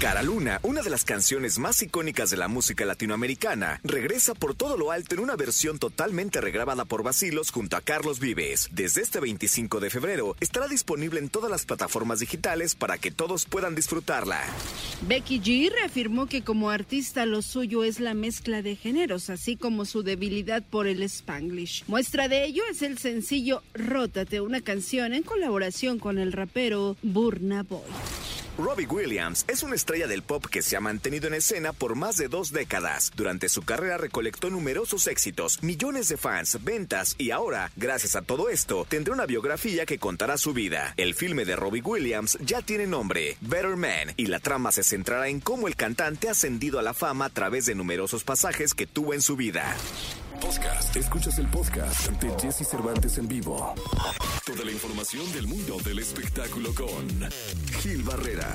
Cara Luna, una de las canciones más icónicas de la música latinoamericana, regresa por todo lo alto en una versión totalmente regrabada por Basilos junto a Carlos Vives. Desde este 25 de febrero estará disponible en todas las plataformas digitales para que todos puedan disfrutarla. Becky G reafirmó que como artista lo suyo es la mezcla de géneros, así como su debilidad por el spanglish. Muestra de ello es el sencillo Rótate, una canción en colaboración con el rapero Burna Boy. Robbie Williams es una estrella del pop que se ha mantenido en escena por más de dos décadas. Durante su carrera recolectó numerosos éxitos, millones de fans, ventas y ahora, gracias a todo esto, tendrá una biografía que contará su vida. El filme de Robbie Williams ya tiene nombre, Better Man, y la trama se centrará en cómo el cantante ha ascendido a la fama a través de numerosos pasajes que tuvo en su vida. Podcast. Escuchas el podcast de Jesse Cervantes en vivo. Toda la información del mundo del espectáculo con Gil Barrera.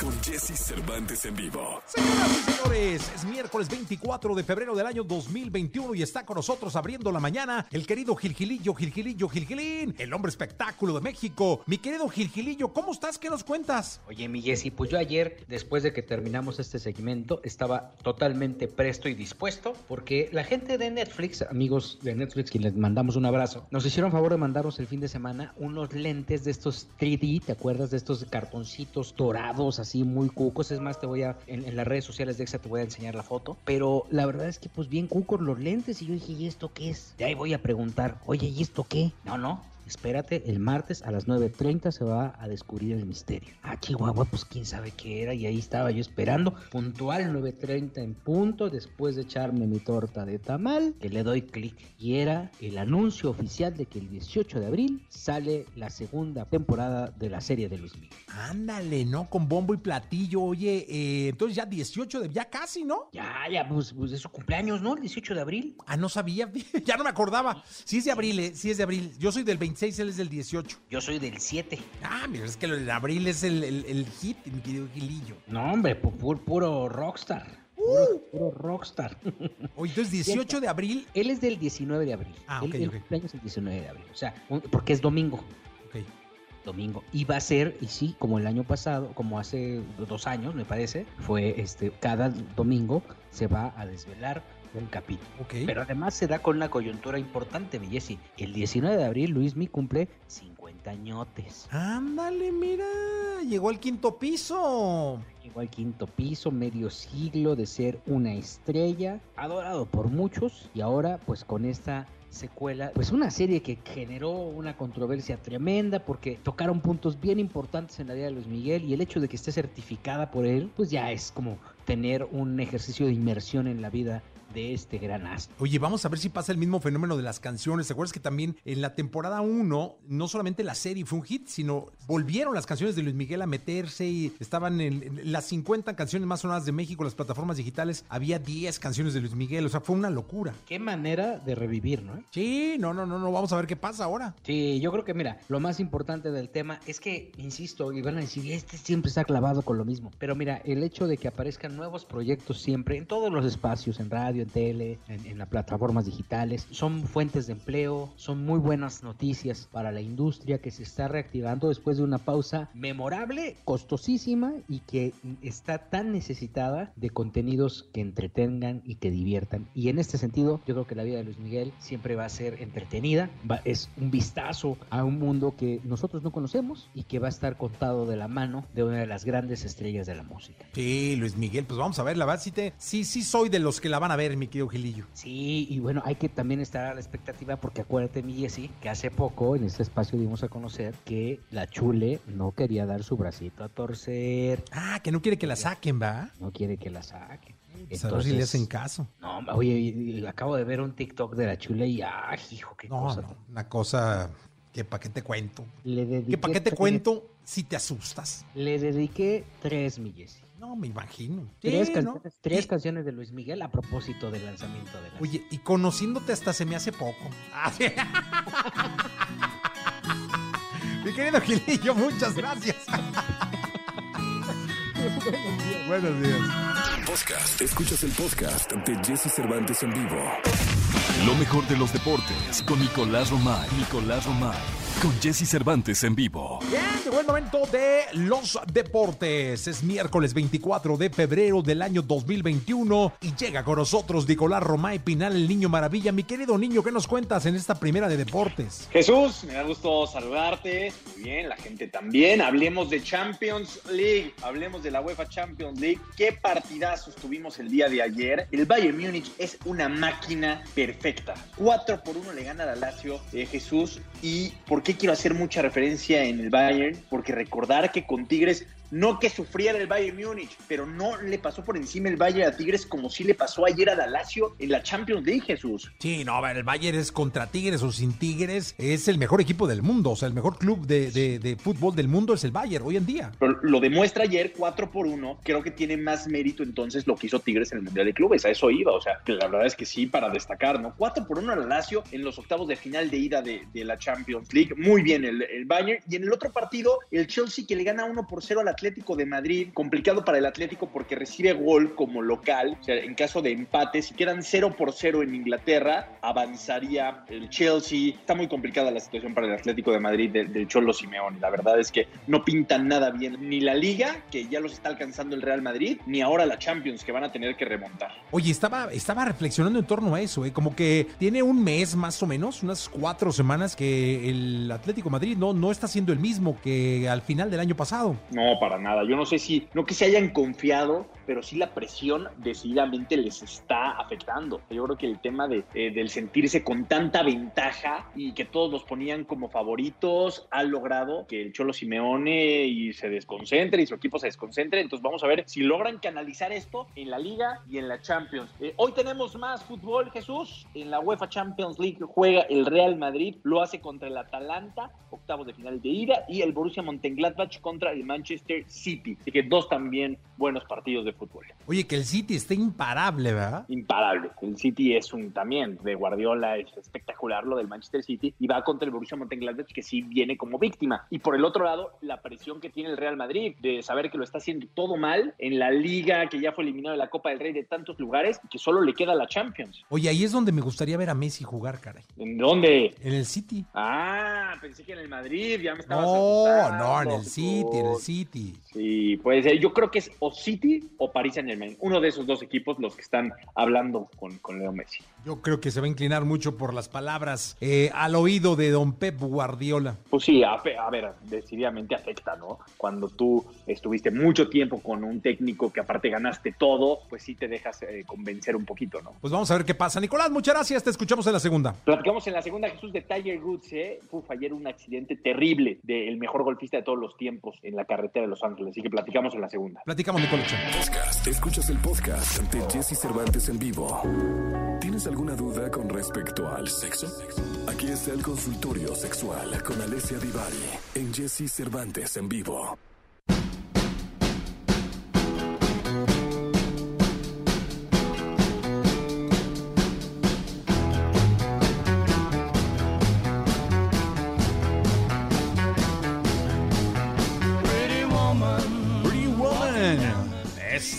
Con Jesse Cervantes en vivo. Señoras y señores, es miércoles 24 de febrero del año 2021 y está con nosotros abriendo la mañana el querido Gilgilillo, Gilgilillo, Gilgilín, el hombre espectáculo de México. Mi querido Gilgilillo, ¿cómo estás? ¿Qué nos cuentas? Oye, mi Jessy, pues yo ayer, después de que terminamos este segmento, estaba totalmente presto y dispuesto porque la gente de Netflix, amigos de Netflix, quien les mandamos un abrazo, nos hicieron favor de mandarnos el fin de semana unos lentes de estos 3D, ¿te acuerdas? De estos cartoncitos dorados, así muy cucos. Es más, te voy a, en, en las redes sociales de Exa te voy a enseñar la foto. Pero la verdad es que, pues bien cucos los lentes. Y yo dije, ¿y esto qué es? De ahí voy a preguntar, oye, ¿y esto qué? No, no, Espérate, el martes a las 9.30 se va a descubrir el misterio. Ah, Chihuahua, pues quién sabe qué era. Y ahí estaba yo esperando. Puntual 9.30 en punto, después de echarme mi torta de tamal, que le doy clic. Y era el anuncio oficial de que el 18 de abril sale la segunda temporada de la serie de Luis Miguel. Ándale, ¿no? Con bombo y platillo. Oye, eh, entonces ya 18 de... Ya casi, ¿no? Ya, ya, pues, pues es su cumpleaños, ¿no? El 18 de abril. Ah, no sabía. ya no me acordaba. Sí es de abril, eh, sí es de abril. Yo soy del 26, él es del 18. Yo soy del 7. Ah, mira, es que del abril es el, el, el hit, mi querido Gilillo. No, hombre, pu- pu- puro, rockstar. Puro, puro rockstar. Oye, entonces 18 de abril. Él es del 19 de abril. Ah, Él- ok, el ok. cumpleaños es el 19 de abril. O sea, porque es domingo. Ok. Domingo. Y va a ser, y sí, como el año pasado, como hace dos años, me parece, fue este, cada domingo se va a desvelar un capítulo. Ok. Pero además se da con una coyuntura importante, mi. El 19 de abril, Luis Mi cumple 50 añotes. Ándale, mira, llegó al quinto piso. Llegó al quinto piso, medio siglo de ser una estrella, adorado por muchos, y ahora pues con esta secuela, pues una serie que generó una controversia tremenda porque tocaron puntos bien importantes en la vida de Luis Miguel y el hecho de que esté certificada por él, pues ya es como tener un ejercicio de inmersión en la vida de este gran astro. Oye, vamos a ver si pasa el mismo fenómeno de las canciones. ¿Te acuerdas que también en la temporada 1, no solamente la serie fue un hit, sino volvieron las canciones de Luis Miguel a meterse y estaban en, en las 50 canciones más sonadas de México, las plataformas digitales, había 10 canciones de Luis Miguel, o sea, fue una locura. Qué manera de revivir, ¿no? Sí, no, no, no, no, vamos a ver qué pasa ahora. Sí, yo creo que mira, lo más importante del tema es que, insisto, y van a decir, este siempre está clavado con lo mismo. Pero mira, el hecho de que aparezcan nuevos proyectos siempre, en todos los espacios, en radio, en tele, en, las plataformas digitales, son fuentes de empleo, son muy buenas noticias para la industria que se está reactivando después de una pausa memorable, costosísima y que está tan necesitada de contenidos que entretengan y que diviertan. Y en este sentido, yo creo que la vida de Luis Miguel siempre va a ser entretenida, es un vistazo a un mundo que nosotros no conocemos y que va a estar contado de la mano de una de las grandes estrellas de la música. Sí, Luis Miguel, pues vamos a ver, la verdad sí, sí soy de los que la van a ver, mi querido Gilillo. Sí, y bueno, hay que también estar a la expectativa porque acuérdate, mi Jessy, que hace poco en este espacio dimos a conocer que la Chule no quería dar su bracito a torcer, Ah, que no quiere que la saquen, ¿va? no quiere que la saquen. Pues a ver si le hacen caso. No, oye, acabo de ver un TikTok de la Chule y ¡ay, hijo, qué No, cosa! no, una cosa que para qué te cuento. Le dediqué Que para qué te cuento si te asustas. Le dediqué tres, mi Jessy. No, me imagino. Tres, Sí, canciones, ¿no? tres Y- canciones de Luis Miguel a propósito del lanzamiento de la Oye, y conociéndote hasta se me hace poco. Ah. Mi querido Gilillo, muchas gracias. Buenos días. podcast. Escuchas el podcast de Jesse Cervantes en vivo. Lo mejor de los deportes con Nicolás Romay. Nicolás Romay. Con Jesse Cervantes en vivo. Bien, llegó el momento de los deportes. Es miércoles 24 de febrero del año 2021 y llega con nosotros Nicolás Romay Pinal, el niño maravilla. Mi querido niño, ¿qué nos cuentas en esta primera de deportes? Jesús, me da gusto saludarte. Muy bien, la gente también. Hablemos de Champions League. Hablemos de la UEFA Champions League. Qué partidazos tuvimos el día de ayer. El Bayern Múnich es una máquina perfecta. 4 por 1 le gana a Lazio eh, Jesús. ¿Y por qué quiero hacer mucha referencia en el Bayern? Porque recordar que con Tigres no que sufriera el Bayern Múnich, pero no le pasó por encima el Bayern a Tigres como sí le pasó ayer a Lazio en la Champions League, Jesús. Sí, no, a ver, el Bayern es contra Tigres o sin Tigres, es el mejor equipo del mundo, o sea, el mejor club de, de- de fútbol del mundo es el Bayern hoy en día. Pero lo demuestra ayer 4 por 1. Creo que tiene más mérito entonces lo que hizo Tigres en el Mundial de Clubes. A eso iba. O sea, que la verdad es que sí, para destacar, ¿no? 4 por 1 al Lazio en los octavos de final de ida de, de la Champions League. Muy bien el, el Bayern. Y en el otro partido, el Chelsea que le gana 1 por 0 al Atlético de Madrid. Complicado para el Atlético porque recibe gol como local. O sea, en caso de empate, si quedan 0 por 0 en Inglaterra, avanzaría el Chelsea. Está muy complicada la situación para el Atlético de Madrid del, Cholo Simeone. La verdad es que no pintan nada bien ni la Liga, que ya los está alcanzando el Real Madrid, ni ahora la Champions, que van a tener que remontar. Oye, estaba, estaba reflexionando en torno a eso, ¿eh? como que tiene un mes más o menos, unas cuatro semanas que el Atlético de Madrid no, no está siendo el mismo que al final del año pasado. No, para nada. Yo no sé si, no que se hayan confiado, pero sí la presión decididamente les está afectando. Yo creo que el tema de, eh, del sentirse con tanta ventaja y que todos los ponían como favoritos ha logrado que el Cholo Simeone y se desconcentre y su equipo se desconcentre. Entonces vamos a ver si logran canalizar esto en la Liga y en la Champions. Eh, hoy tenemos más fútbol, Jesús. En la UEFA Champions League juega el Real Madrid, lo hace contra el Atalanta, octavos de final de ida, y el Borussia Mönchengladbach contra el Manchester City. Así que dos también buenos partidos de fútbol. Oye, que el City está imparable, ¿verdad? Imparable. El City es un también de Guardiola, es espectacular lo del Manchester City y va contra el Borussia Mönchengladbach que sí viene como víctima. Y por el otro lado, la presión que tiene el Real Madrid de saber que lo está haciendo todo mal en la liga, que ya fue eliminado de la Copa del Rey de tantos lugares y que solo le queda la Champions. Oye, ahí es donde me gustaría ver a Messi jugar, caray. ¿En dónde? En el City. Ah, pensé que en el Madrid, ya me estabas No, no, en el. City, en el City. Sí, puede ser. Yo creo que es o City o Paris Saint Germain. Uno de esos dos equipos los que están hablando con, con Leo Messi. Yo creo que se va a inclinar mucho por las palabras eh, al oído de don Pep Guardiola. Pues sí, a, a ver, decididamente afecta, ¿no? Cuando tú estuviste mucho tiempo con un técnico que aparte ganaste todo, pues sí te dejas eh, convencer un poquito, ¿no? Pues vamos a ver qué pasa. Nicolás, muchas gracias. Te escuchamos en la segunda. Platicamos en la segunda, Jesús, de Tiger Woods, ¿eh? Uf, ayer un accidente terrible del mejor golfista de todos los tiempos en la carretera de Los Ángeles. Así que platicamos en la segunda. Platicamos, Nicolás. Escuchas el podcast de Jesse Cervantes en vivo. ¿Tienes alguna duda con respecto al sexo? Aquí está el consultorio sexual con Alessia Divari en Jesse Cervantes en vivo.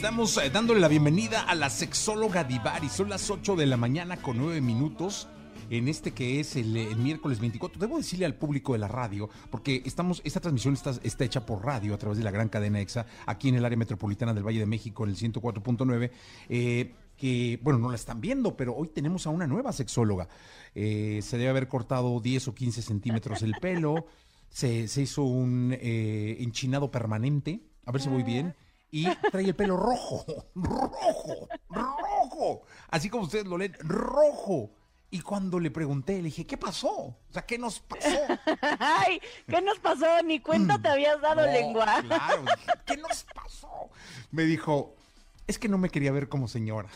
Estamos eh, dándole la bienvenida a la sexóloga Divari. Son las 8 de la mañana con 9 minutos. En este que es el, el miércoles 24. Debo decirle al público de la radio, porque estamos, esta transmisión está, está hecha por radio a través de la gran cadena EXA, aquí en el área metropolitana del Valle de México, en el 104.9. eh, que, bueno, no la están viendo, pero hoy tenemos a una nueva sexóloga. Eh, se debe haber cortado 10 o 15 centímetros el pelo, se, se hizo un eh, enchinado permanente, a ver si voy bien, y trae el pelo rojo, rojo, rojo, así como ustedes lo leen, rojo. Y cuando le pregunté, le dije, ¿qué pasó? O sea, ¿qué nos pasó? Ay, ¿qué nos pasó? Ni cuenta te habías dado No, lengua. Claro, ¿qué nos pasó? Me dijo, es que no me quería ver como señora.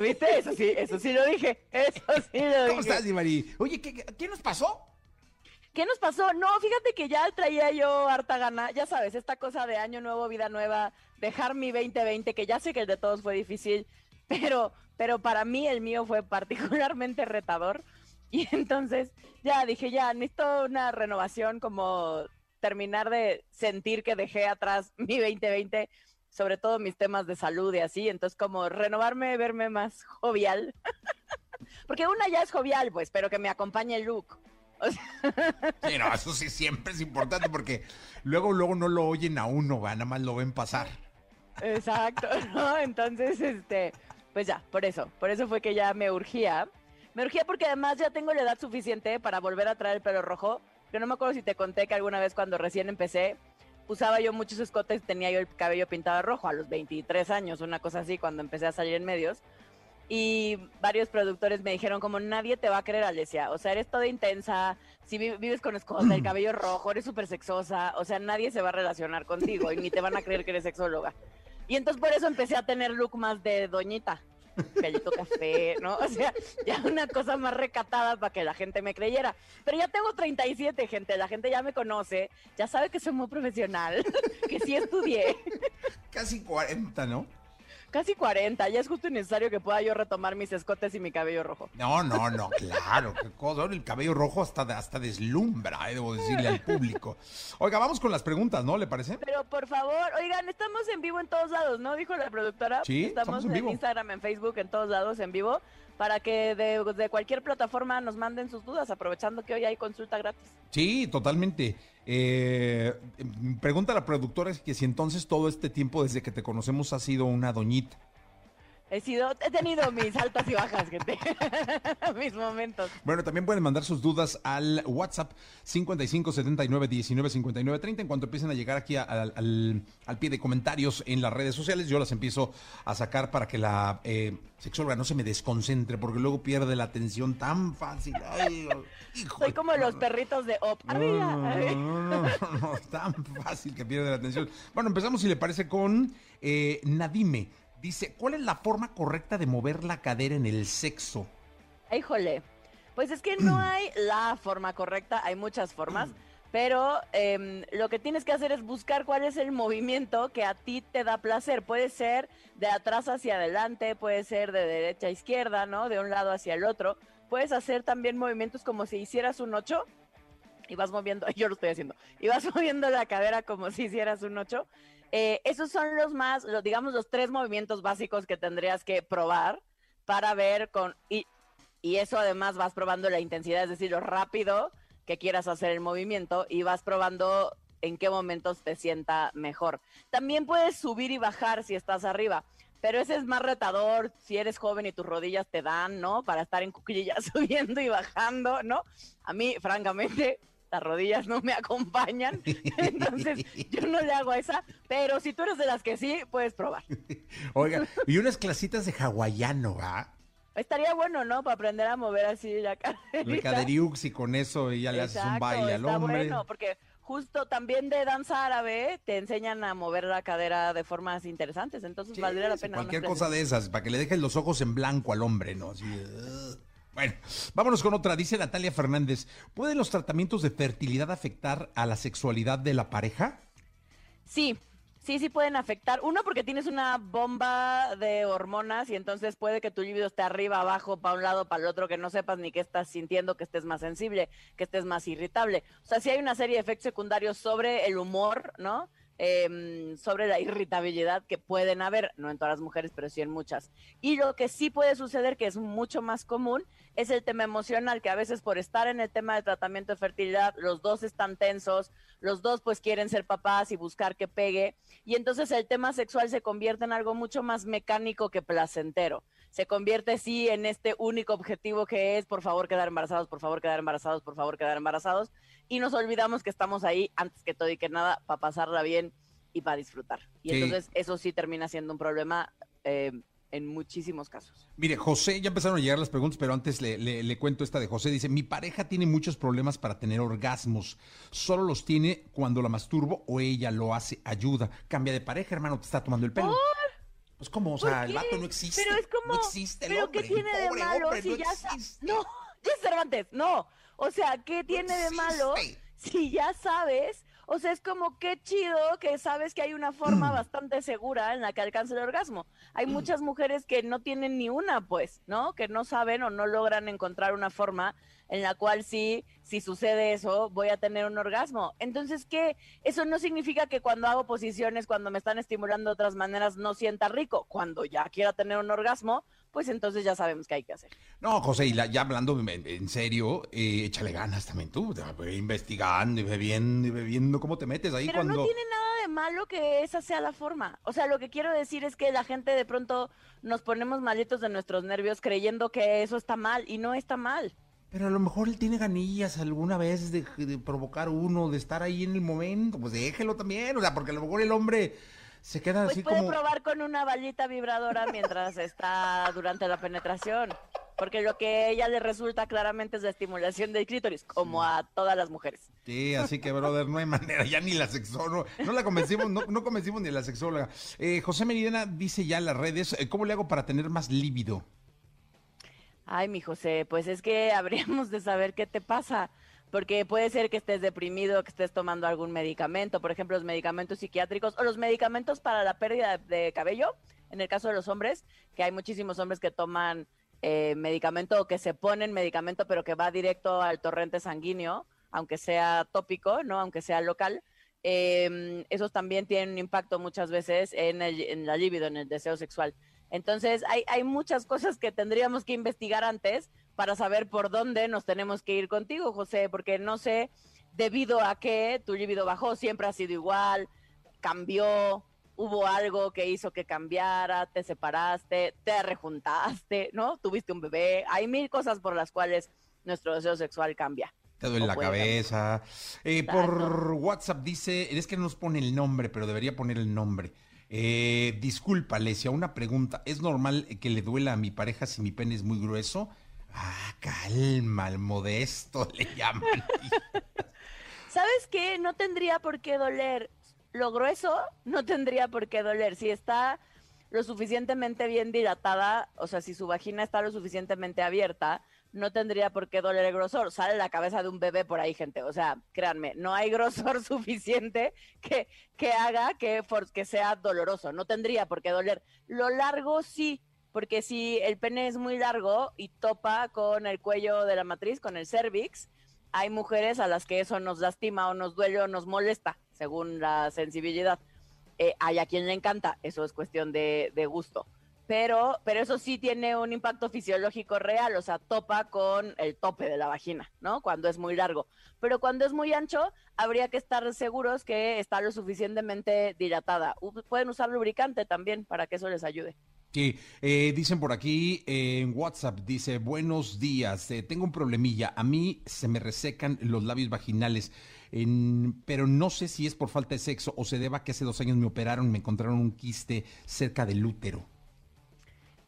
¿Viste? Eso sí, eso sí lo dije. Eso sí lo dije. ¿Cómo estás, Divari? Oye, ¿qué, qué, qué nos pasó? ¿Qué nos pasó? No, fíjate que ya traía yo harta gana, ya sabes, esta cosa de año nuevo, vida nueva, dejar mi 2020, que ya sé que el de todos fue difícil, pero, pero para mí el mío fue particularmente retador. Y entonces ya dije, ya, necesito una renovación, como terminar de sentir que dejé atrás mi 2020. sobre todo mis temas de salud y así, entonces como renovarme, verme más jovial. Porque una ya es jovial, pues, pero que me acompañe el look. Sí, no, eso sí siempre es importante porque luego, luego no lo oyen a uno, va, nada más lo ven pasar. Exacto, ¿no? Entonces, este, pues ya, por eso, por eso fue que ya me urgía. Me urgía porque además ya tengo la edad suficiente para volver a traer el pelo rojo. Yo no me acuerdo si te conté que alguna vez cuando recién empecé, usaba yo muchos escotes, tenía yo el cabello pintado rojo a los 23 años, una cosa así, cuando empecé a salir en medios. Y varios productores me dijeron como nadie te va a creer, Alesia. O sea, eres toda intensa, si vives con escote, el cabello rojo, eres súper sexosa. O sea, nadie se va a relacionar contigo y ni te van a creer que eres sexóloga. Y entonces por eso empecé a tener look más de doñita. Gallito café, ¿no? O sea, ya una cosa más recatada para que la gente me creyera. Pero ya tengo 37, gente. La gente ya me conoce, ya sabe que soy muy profesional, que sí estudié. Casi 40, ¿no? Casi 40, ya es justo necesario que pueda yo retomar mis escotes y mi cabello rojo. No, no, no, claro, qué cosa. El cabello rojo hasta, hasta deslumbra, eh, debo decirle al público. Oiga, vamos con las preguntas, ¿no? ¿Le parece? Pero por favor, oigan, estamos en vivo en todos lados, ¿no? Dijo la productora. Sí, estamos, en, en Instagram, en Facebook, en todos lados en vivo para que de, de, cualquier plataforma nos manden sus dudas, aprovechando que hoy hay consulta gratis. Sí, totalmente. Eh, pregunta a la productora que si entonces todo este tiempo desde que te conocemos has sido una doñita. He sido, he tenido mis altas y bajas, gente. mis momentos. Bueno, también pueden mandar sus dudas al WhatsApp 55 79 19 59 30. En cuanto empiecen a llegar aquí al, al, al, pie de comentarios en las redes sociales, yo las empiezo a sacar para que la eh, sexóloga no se me desconcentre, porque luego pierde la atención tan fácil. Ay, hijo, Soy como los perritos de Op. No, no, no, no, tan fácil que pierde la atención. Bueno, empezamos, si le parece, con eh, Nadime. Dice, ¿cuál es la forma correcta de mover la cadera en el sexo? Híjole, pues es que no hay la forma correcta, hay muchas formas, pero eh, lo que tienes que hacer es buscar cuál es el movimiento que a ti te da placer. Puede ser de atrás hacia adelante, puede ser de derecha a izquierda, ¿no? De un lado hacia el otro. Puedes hacer también movimientos como si hicieras un 8 y vas moviendo, yo lo estoy haciendo, y vas moviendo la cadera como si hicieras un 8. Eh, esos son los más, los, digamos, los tres movimientos básicos que tendrías que probar para ver con, y, y eso además vas probando la intensidad, es decir, lo rápido que quieras hacer el movimiento y vas probando en qué momentos te sienta mejor. También puedes subir y bajar si estás arriba, pero ese es más retador si eres joven y tus rodillas te dan, ¿no? Para estar en cuclillas subiendo y bajando, ¿no? A mí, francamente, las rodillas no me acompañan, entonces yo no le hago a esa, pero si tú eres de las que sí, puedes probar. Oiga, y unas clasitas de hawaiano, ¿va? Estaría bueno, ¿no? Para aprender a mover así la caderita. El caderiux y con eso y ya le haces un baile al hombre. bueno, porque justo también de danza árabe te enseñan a mover la cadera de formas interesantes, entonces sí, valdría la pena. Cualquier cosa de esas, para que le dejes los ojos en blanco al hombre, ¿no? Así, uh. Bueno, vámonos con otra. Dice Natalia Fernández, ¿pueden los tratamientos de fertilidad afectar a la sexualidad de la pareja? Sí, sí, sí pueden afectar. Uno, porque tienes una bomba de hormonas y entonces puede que tu libido esté arriba, abajo, para un lado, para el otro, que no sepas ni qué estás sintiendo, que estés más sensible, que estés más irritable. O sea, sí hay una serie de efectos secundarios sobre el humor, ¿no? Eh, sobre la irritabilidad que pueden haber, no en todas las mujeres, pero sí en muchas. Y lo que sí puede suceder, que es mucho más común, es el tema emocional, que a veces por estar en el tema de tratamiento de fertilidad, los dos están tensos, los dos pues quieren ser papás y buscar que pegue, y entonces el tema sexual se convierte en algo mucho más mecánico que placentero. Se convierte sí en este único objetivo que es por favor quedar embarazados, por favor quedar embarazados, por favor quedar embarazados, y nos olvidamos que estamos ahí antes que todo y que nada para pasarla bien y para disfrutar. Y sí. entonces eso sí termina siendo un problema eh, en muchísimos casos. Mire, José, ya empezaron a llegar las preguntas, pero antes le, le, le, cuento esta de José. Dice, mi pareja tiene muchos problemas para tener orgasmos. Solo los tiene cuando la masturbo o ella lo hace. Ayuda. Cambia de pareja, hermano, te está tomando el pelo. ¿Por? Pues como, o sea, el vato no existe. Pero es como, no existe el pero hombre, ¿qué tiene de malo hombre, si no ya existe. No, Cervantes, no. O sea, ¿qué tiene de malo si ya sabes? O sea, es como qué chido que sabes que hay una forma bastante segura en la que alcanza el orgasmo. Hay muchas mujeres que no tienen ni una, pues, ¿no? Que no saben o no logran encontrar una forma en la cual sí, si sucede eso, voy a tener un orgasmo. Entonces, ¿qué? Eso no significa que cuando hago posiciones, cuando me están estimulando de otras maneras, no sienta rico. Cuando ya quiera tener un orgasmo, pues entonces ya sabemos qué hay que hacer. No, José, y ya hablando en, serio, eh, échale ganas también tú, investigando y bebiendo y bebiendo, ¿cómo te metes ahí Pero cuando...? no tiene nada de malo que esa sea la forma. O sea, lo que quiero decir es que la gente de pronto nos ponemos malitos de nuestros nervios creyendo que eso está mal y no está mal. Pero a lo mejor él tiene ganillas alguna vez de, provocar uno, de estar ahí en el momento, pues déjelo también, o sea, porque a lo mejor el hombre se queda pues así puede como... probar con una balita vibradora mientras está durante la penetración, porque lo que a ella le resulta claramente es la estimulación del clítoris, como a todas las mujeres. Sí, así que, brother, no hay manera, ya ni la sexóloga, no la convencimos, no, no convencimos ni a la sexóloga. Eh, José Merida dice ya en las redes, eh, ¿cómo le hago para tener más líbido? Ay, mi José, pues es que habríamos de saber qué te pasa, porque puede ser que estés deprimido, que estés tomando algún medicamento, por ejemplo, los medicamentos psiquiátricos o los medicamentos para la pérdida de cabello, en el caso de los hombres, que hay muchísimos hombres que toman eh, medicamento o que se ponen medicamento, pero que va directo al torrente sanguíneo, aunque sea tópico, ¿no? Aunque sea local. Eh, esos también tienen un impacto muchas veces en, el, la libido, en el deseo sexual. Entonces, hay muchas cosas que tendríamos que investigar antes para saber por dónde nos tenemos que ir contigo, José, porque no sé debido a qué tu libido bajó, siempre ha sido igual, cambió, hubo algo que hizo que cambiara, te separaste, te rejuntaste, ¿no? Tuviste un bebé, hay mil cosas por las cuales nuestro deseo sexual cambia. Te duele la cabeza. Eh, por WhatsApp dice, es que no nos pone el nombre, pero debería poner el nombre. Eh, disculpa, Alesia, una pregunta. ¿Es normal que le duela a mi pareja si mi pene es muy grueso? Ah, calma, al modesto le llaman. ¿Sabes qué? No tendría por qué doler. Lo grueso no tendría por qué doler. Si está lo suficientemente bien dilatada, o sea, si su vagina está lo suficientemente abierta, no tendría por qué doler el grosor. Sale la cabeza de un bebé por ahí, gente. O sea, créanme, no hay grosor suficiente que, que haga que, que sea doloroso. No tendría por qué doler. Lo largo sí, porque si el pene es muy largo y topa con el cuello de la matriz, con el cervix, hay mujeres a las que eso nos lastima o nos duele o nos molesta, según la sensibilidad. Eh, hay a quien le encanta, eso es cuestión de, de gusto pero, pero eso sí tiene un impacto fisiológico real, o sea, topa con el tope de la vagina, ¿no? Cuando es muy largo. Pero cuando es muy ancho, habría que estar seguros que está lo suficientemente dilatada. Pueden usar lubricante también para que eso les ayude. Sí, eh, dicen por aquí en WhatsApp, dice, buenos días, eh, tengo un problemilla, a mí se me resecan los labios vaginales, pero no sé si es por falta de sexo o se deba que hace dos años me operaron me encontraron un quiste cerca del útero.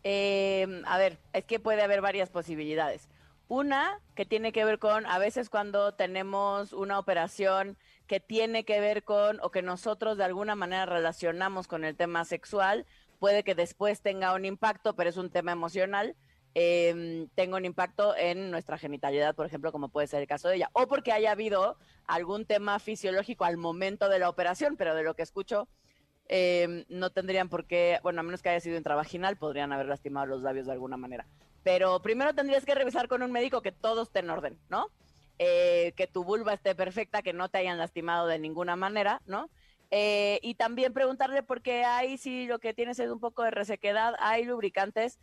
Eh, a ver, es que puede haber varias posibilidades. Una que tiene que ver con, a veces cuando tenemos una operación que tiene que ver con, o que nosotros de alguna manera relacionamos con el tema sexual, puede que después tenga un impacto, pero es un tema emocional. Eh, tenga un impacto en nuestra genitalidad, por ejemplo, como puede ser el caso de ella, o porque haya habido algún tema fisiológico al momento de la operación, pero de lo que escucho, eh, no tendrían por qué, bueno, a menos que haya sido intravaginal, podrían haber lastimado los labios de alguna manera. Pero primero tendrías que revisar con un médico que todo esté en orden, ¿no? Eh, que tu vulva esté perfecta, que no te hayan lastimado de ninguna manera, ¿no? Eh, y también preguntarle por qué hay, si lo que tienes es un poco de resequedad, hay lubricantes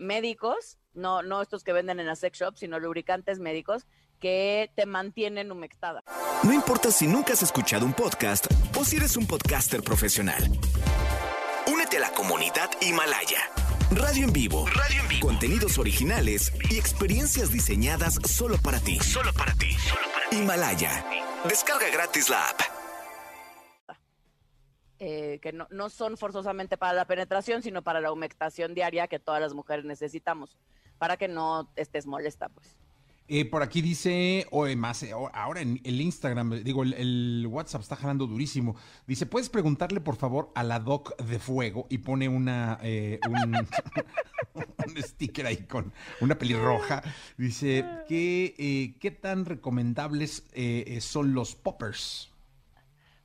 médicos, no, no estos que venden en la sex shop, sino lubricantes médicos que te mantienen humectada. No importa si nunca has escuchado un podcast o si eres un podcaster profesional. Únete a la comunidad Himalaya. Radio en vivo. Radio en vivo. Contenidos originales y experiencias diseñadas solo para ti. Solo para ti. Solo para ti. Himalaya. Descarga gratis la app. Eh, que no, no son forzosamente para la penetración, sino para la humectación diaria que todas las mujeres necesitamos, para que no estés molesta, pues. Eh, por aquí dice, o más, eh, ahora en el Instagram, digo, el, WhatsApp está jalando durísimo. Dice, ¿puedes preguntarle por favor a la Doc de Fuego? Y pone una, eh, un, sticker ahí con una pelirroja. Dice, ¿qué, qué tan recomendables son los poppers?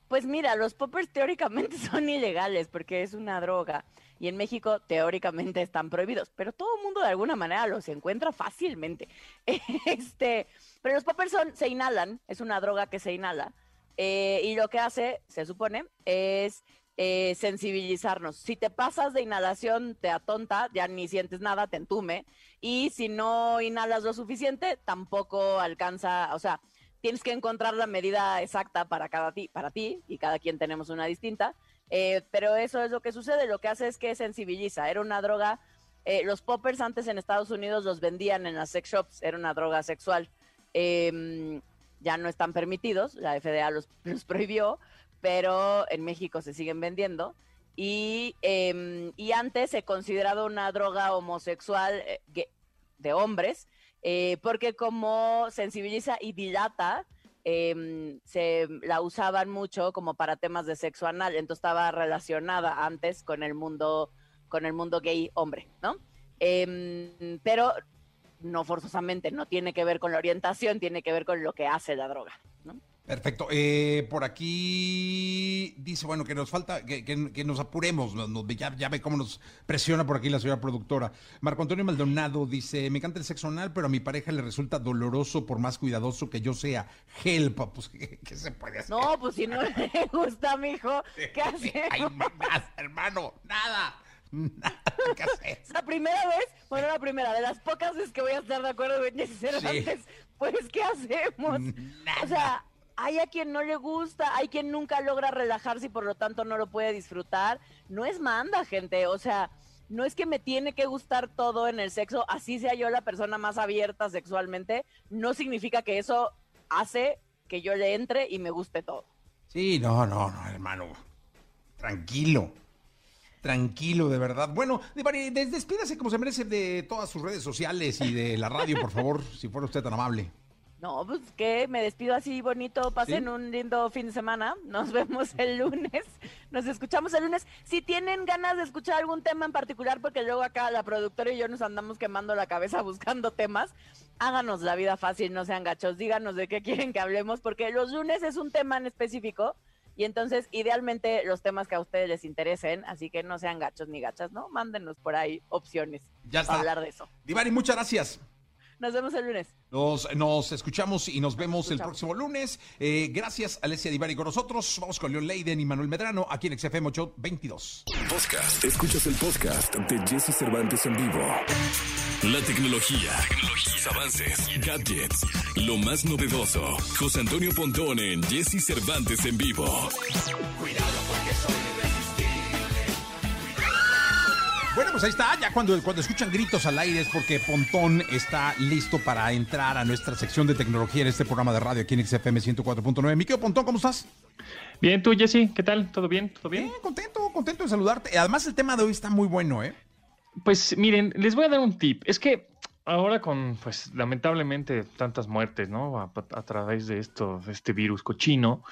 Pues mira, los poppers teóricamente son ilegales porque es una droga y en México teóricamente están prohibidos, pero todo el mundo de alguna manera los encuentra fácilmente. Este, pero los poppers se inhalan, es una droga que se inhala eh, y lo que hace, se supone, es eh, sensibilizarnos. Si te pasas de inhalación, te atonta, ya ni sientes nada, te entume. Y si no inhalas lo suficiente, tampoco alcanza, o sea, tienes que encontrar la medida exacta para cada ti, para ti, y cada quien tenemos una distinta. Eh, pero eso es lo que sucede, lo que hace es que sensibiliza. Era una droga, eh, los poppers antes en Estados Unidos los vendían en las sex shops, era una droga sexual. Em, ya no están permitidos, la FDA los, prohibió, pero en México se siguen vendiendo. Y, em, y antes se consideraba una droga homosexual eh, de hombres, porque como sensibiliza y dilata, Em, se la usaban mucho como para temas de sexo anal, entonces estaba relacionada antes con el mundo, con el mundo gay hombre, ¿no? Em, pero no forzosamente, no tiene que ver con la orientación, tiene que ver con lo que hace la droga, ¿no? Perfecto. Eh, por aquí dice, bueno, que nos falta, que, nos apuremos. ya, ve cómo nos presiona por aquí la señora productora. Marco Antonio Maldonado dice, me encanta el sexo anal, pero a mi pareja le resulta doloroso por más cuidadoso que yo sea. Help. Pues, ¿qué, se puede hacer? No, pues si no le gusta, mijo, ¿qué hacemos? Hay más, hermano, nada. Nada que hacer. La primera vez, bueno, la primera, de las pocas veces que voy a estar de acuerdo con antes, pues, ¿qué hacemos? Nada. O sea, hay a quien no le gusta, hay quien nunca logra relajarse y por lo tanto no lo puede disfrutar. No es manda, gente. O sea, no es que me tiene que gustar todo en el sexo, así sea yo la persona más abierta sexualmente, no significa que eso hace que yo le entre y me guste todo. Sí, no, no, no, hermano. Tranquilo. Tranquilo, de verdad. Bueno, despídase como se merece de todas sus redes sociales y de la radio, por favor, si fuera usted tan amable. No, pues que me despido así bonito, pasen un lindo fin de semana, nos vemos el lunes, nos escuchamos el lunes. Si tienen ganas de escuchar algún tema en particular, porque luego acá la productora y yo nos andamos quemando la cabeza buscando temas, háganos la vida fácil, no sean gachos, díganos de qué quieren que hablemos, porque los lunes es un tema en específico y entonces idealmente los temas que a ustedes les interesen, así que no sean gachos ni gachas, ¿no? Mándenos por ahí opciones ya para hablar de eso. Divari, muchas gracias. Nos vemos el lunes. Nos, escuchamos y nos vemos el próximo lunes. Eh, gracias, Alessia Divari, con nosotros. Vamos con Leon Leiden y Manuel Medrano aquí en XFM 822. Podcast. Escuchas el podcast de Jesse Cervantes en vivo. La tecnología, tecnologías, avances, gadgets, lo más novedoso. José Antonio Pontón en Jesse Cervantes en vivo. Cuidado porque soy Bueno, pues ahí está. Ya cuando, cuando escuchan gritos al aire es porque Pontón está listo para entrar a nuestra sección de tecnología en este programa de radio aquí en XFM 104.9. Miquel Pontón, ¿cómo estás? Bien, tú, Jesse, ¿qué tal? ¿Todo bien? ¿Todo bien? Bien, contento, contento de saludarte. Además, el tema de hoy está muy bueno, ¿eh? Pues miren, les voy a dar un tip. Es que ahora con, pues, lamentablemente tantas muertes, ¿no? A, a través de esto, de este virus cochino,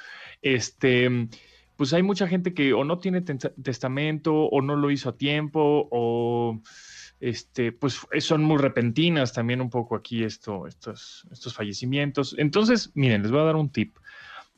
este pues hay mucha gente que o no tiene testamento o no lo hizo a tiempo o este, pues son muy repentinas también un poco aquí esto, estos, estos fallecimientos. Entonces, miren, les voy a dar un tip.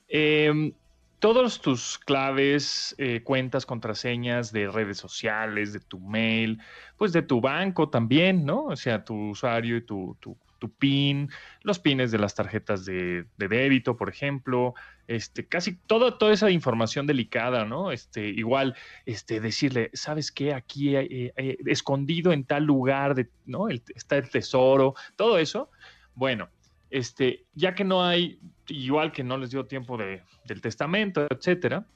Eh, todos tus claves, eh, cuentas, contraseñas de redes sociales, de tu mail, pues de tu banco también, ¿no? O sea, tu usuario y tu, tu, tu PIN, los pines de las tarjetas de, débito, por ejemplo, este, casi toda, toda esa información delicada, ¿no? Este, igual, este, decirle, ¿sabes qué? Aquí eh, eh, escondido en tal lugar, ¿no? está el tesoro, todo eso. Bueno, ya que no hay, igual que no les dio tiempo de, del testamento, etcétera,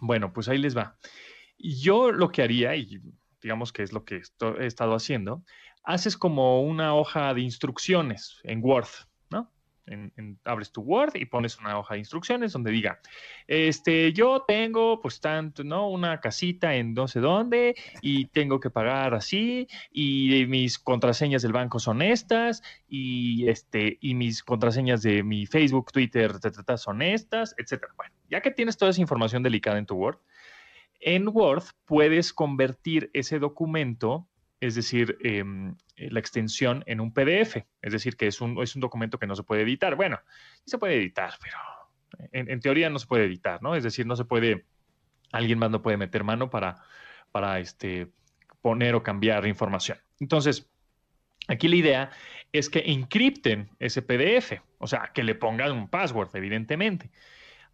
bueno, pues ahí les va. Yo lo que haría, y digamos que es lo que he estado haciendo, haces como una hoja de instrucciones en Word, ¿no? abres tu Word y pones una hoja de instrucciones donde diga, este, yo tengo pues tanto, ¿no? Una casita en no sé dónde y tengo que pagar así y mis contraseñas del banco son estas y este, y mis contraseñas de mi Facebook, Twitter, son estas, etcétera. Bueno, ya que tienes toda esa información delicada en tu Word, en Word puedes convertir ese documento es decir, em, eh, la extensión en un PDF, es decir, que es un, es un documento que no se puede editar. Bueno, sí se puede editar, pero en, teoría no se puede editar, ¿no? Es decir, no se puede, alguien más no puede meter mano para, para este, poner o cambiar información. Entonces, aquí la idea es que encripten ese PDF, o sea, que le pongan un password, evidentemente.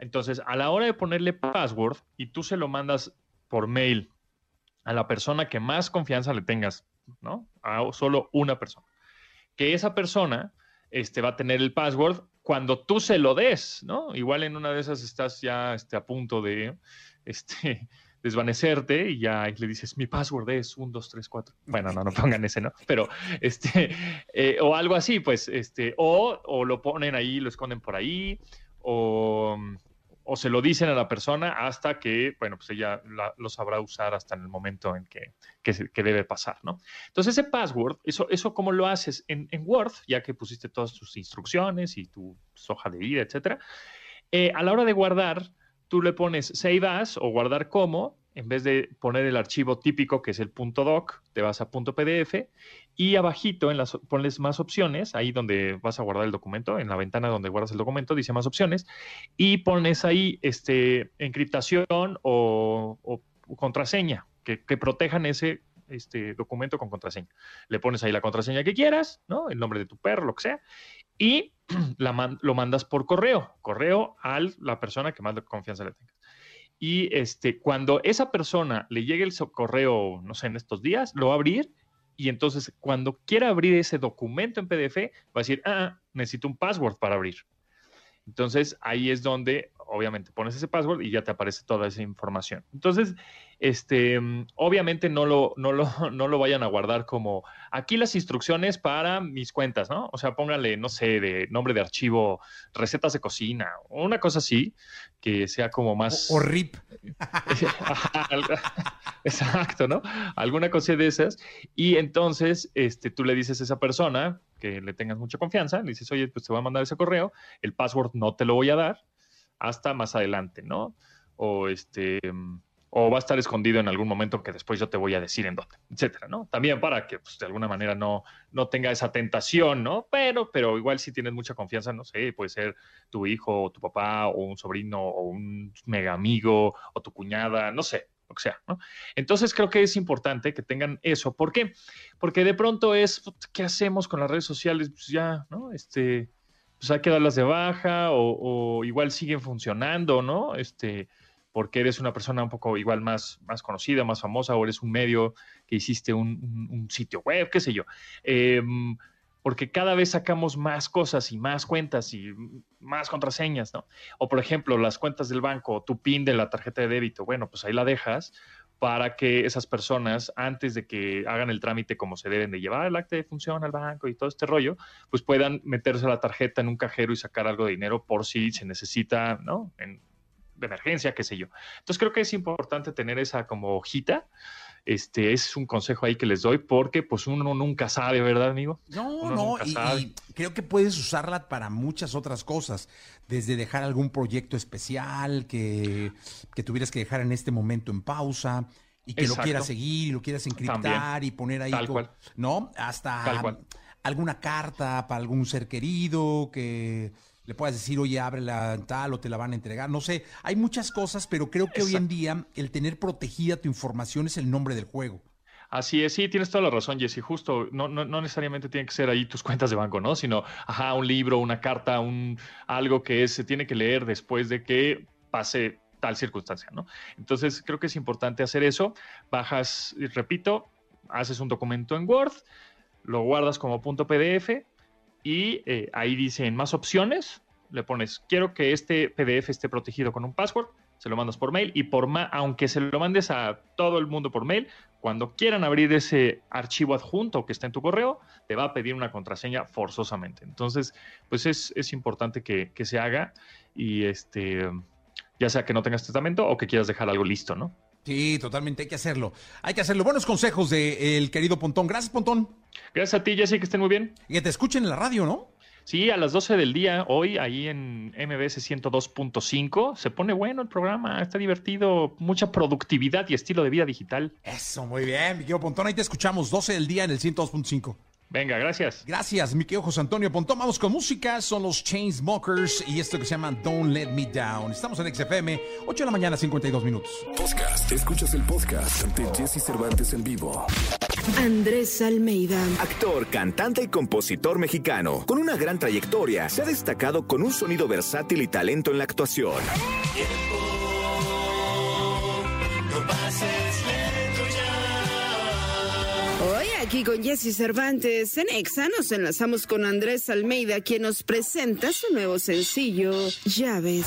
Entonces, a la hora de ponerle password y tú se lo mandas por mail a la persona que más confianza le tengas, ¿no? A solo una persona. Que esa persona este, va a tener el password cuando tú se lo des, ¿no? Igual en una de esas estás ya este, a punto de este, desvanecerte y ya le dices, mi password es 1, 2, 3, 4. Bueno, no, no pongan ese, ¿no? Pero, este, eh, o algo así, pues, este, o, o lo ponen ahí, lo esconden por ahí, o o se lo dicen a la persona hasta que, bueno, pues ella lo sabrá usar hasta en el momento en que, que, debe pasar, ¿no? Entonces ese password, eso, eso cómo lo haces en, Word, ya que pusiste todas tus instrucciones y tu hoja de vida, etcétera, eh, a la hora de guardar, tú le pones save as o guardar como, en vez de poner el archivo típico que es el .doc, te vas a .pdf y abajito en las, pones más opciones, ahí donde vas a guardar el documento, en la ventana donde guardas el documento dice más opciones y pones ahí este, encriptación o, contraseña que, protejan ese este documento con contraseña. Le pones ahí la contraseña que quieras, ¿no? El nombre de tu perro, lo que sea, y lo mandas por correo, correo a la persona que más confianza le tengas. Y este, cuando esa persona le llegue el correo, no sé, en estos días, lo va a abrir y entonces cuando quiera abrir ese documento en PDF, va a decir, ah, necesito un password para abrir. Entonces ahí es donde obviamente pones ese password y ya te aparece toda esa información. Entonces, este, obviamente no lo, no lo, no lo vayan a guardar como aquí las instrucciones para mis cuentas, ¿no? O sea, pónganle, no sé, de nombre de archivo, recetas de cocina, o una cosa así, que sea como más... O, RIP. Exacto, ¿no? Alguna cosa de esas. Y entonces, este, tú le dices a esa persona que le tengas mucha confianza, le dices, oye, pues te voy a mandar ese correo, el password no te lo voy a dar, hasta más adelante, ¿no? O este o va a estar escondido en algún momento que después yo te voy a decir en dónde, etcétera, ¿no? También para que pues, de alguna manera no, no tenga esa tentación, ¿no? Pero, pero igual si tienes mucha confianza, no sé, puede ser tu hijo, o tu papá, o un sobrino, o un mega amigo, o tu cuñada, no sé, lo que sea, ¿no? Entonces creo que es importante que tengan eso. ¿Por qué? Porque de pronto es, ¿qué hacemos con las redes sociales? Pues ya, ¿no? Este, pues hay que darlas de baja o, igual siguen funcionando, ¿no? Este, porque eres una persona un poco igual más, más conocida, más famosa, o eres un medio que hiciste un, sitio web, qué sé yo. Em, porque cada vez sacamos más cosas y más cuentas y más contraseñas, ¿no? O por ejemplo, las cuentas del banco, tu PIN de la tarjeta de débito, bueno, pues ahí la dejas, para que esas personas, antes de que hagan el trámite como se deben de llevar el acta de función al banco y todo este rollo, pues puedan meterse la tarjeta en un cajero y sacar algo de dinero por si se necesita, ¿no? En, de emergencia, qué sé yo. Entonces creo que es importante tener esa como hojita. Este es un consejo ahí que les doy porque pues uno nunca sabe, ¿verdad, amigo? No, no, y, creo que puedes usarla para muchas otras cosas, desde dejar algún proyecto especial que, que tuvieras que dejar en este momento en pausa y que lo quieras seguir y lo quieras encriptar y poner ahí, ¿no? Hasta alguna carta para algún ser querido que le puedas decir, oye, ábrela tal o te la van a entregar. No sé, hay muchas cosas, pero creo que hoy en día el tener protegida tu información es el nombre del juego. Así es, sí, tienes toda la razón, Jesse. Justo, no, no, no necesariamente tienen que ser ahí tus cuentas de banco, ¿no? Sino, ajá, un libro, una carta, un algo que se tiene que leer después de que pase tal circunstancia, ¿no? Entonces, creo que es importante hacer eso. Bajas, repito, haces un documento en Word, lo guardas como punto PDF, y eh, ahí dicen más opciones, le pones, quiero que este PDF esté protegido con un password, se lo mandas por mail y por aunque se lo mandes a todo el mundo por mail, cuando quieran abrir ese archivo adjunto que está en tu correo, te va a pedir una contraseña forzosamente. Entonces, pues es, es importante que, que, se haga y este, ya sea que no tengas testamento o que quieras dejar algo listo, ¿no? Sí, totalmente, hay que hacerlo. Hay que hacerlo. Buenos consejos del querido Pontón. Gracias, Pontón. Gracias a ti, Jesse, que estén muy bien. Y que te escuchen en la radio, ¿no? Sí, a las 12 del día, hoy, ahí en MBS 102.5, se pone bueno el programa, está divertido, mucha productividad y estilo de vida digital. Eso, muy bien, mi querido Pontón, ahí te escuchamos, 12 del día en el 102.5. Venga, gracias. Gracias, mi querido José Antonio Pontón. Vamos con música, son los Chainsmokers y esto que se llama Don't Let Me Down. Estamos en XFM, 8 de la mañana, 52 minutos. Podcast. Escuchas el podcast de Jesse Cervantes en vivo. Andrés Almeida. Actor, cantante y compositor mexicano, con una gran trayectoria, se ha destacado con un sonido versátil y talento en la actuación. Hoy aquí con Jesse Cervantes en Exa nos enlazamos con Andrés Almeida, quien nos presenta su nuevo sencillo, Llaves.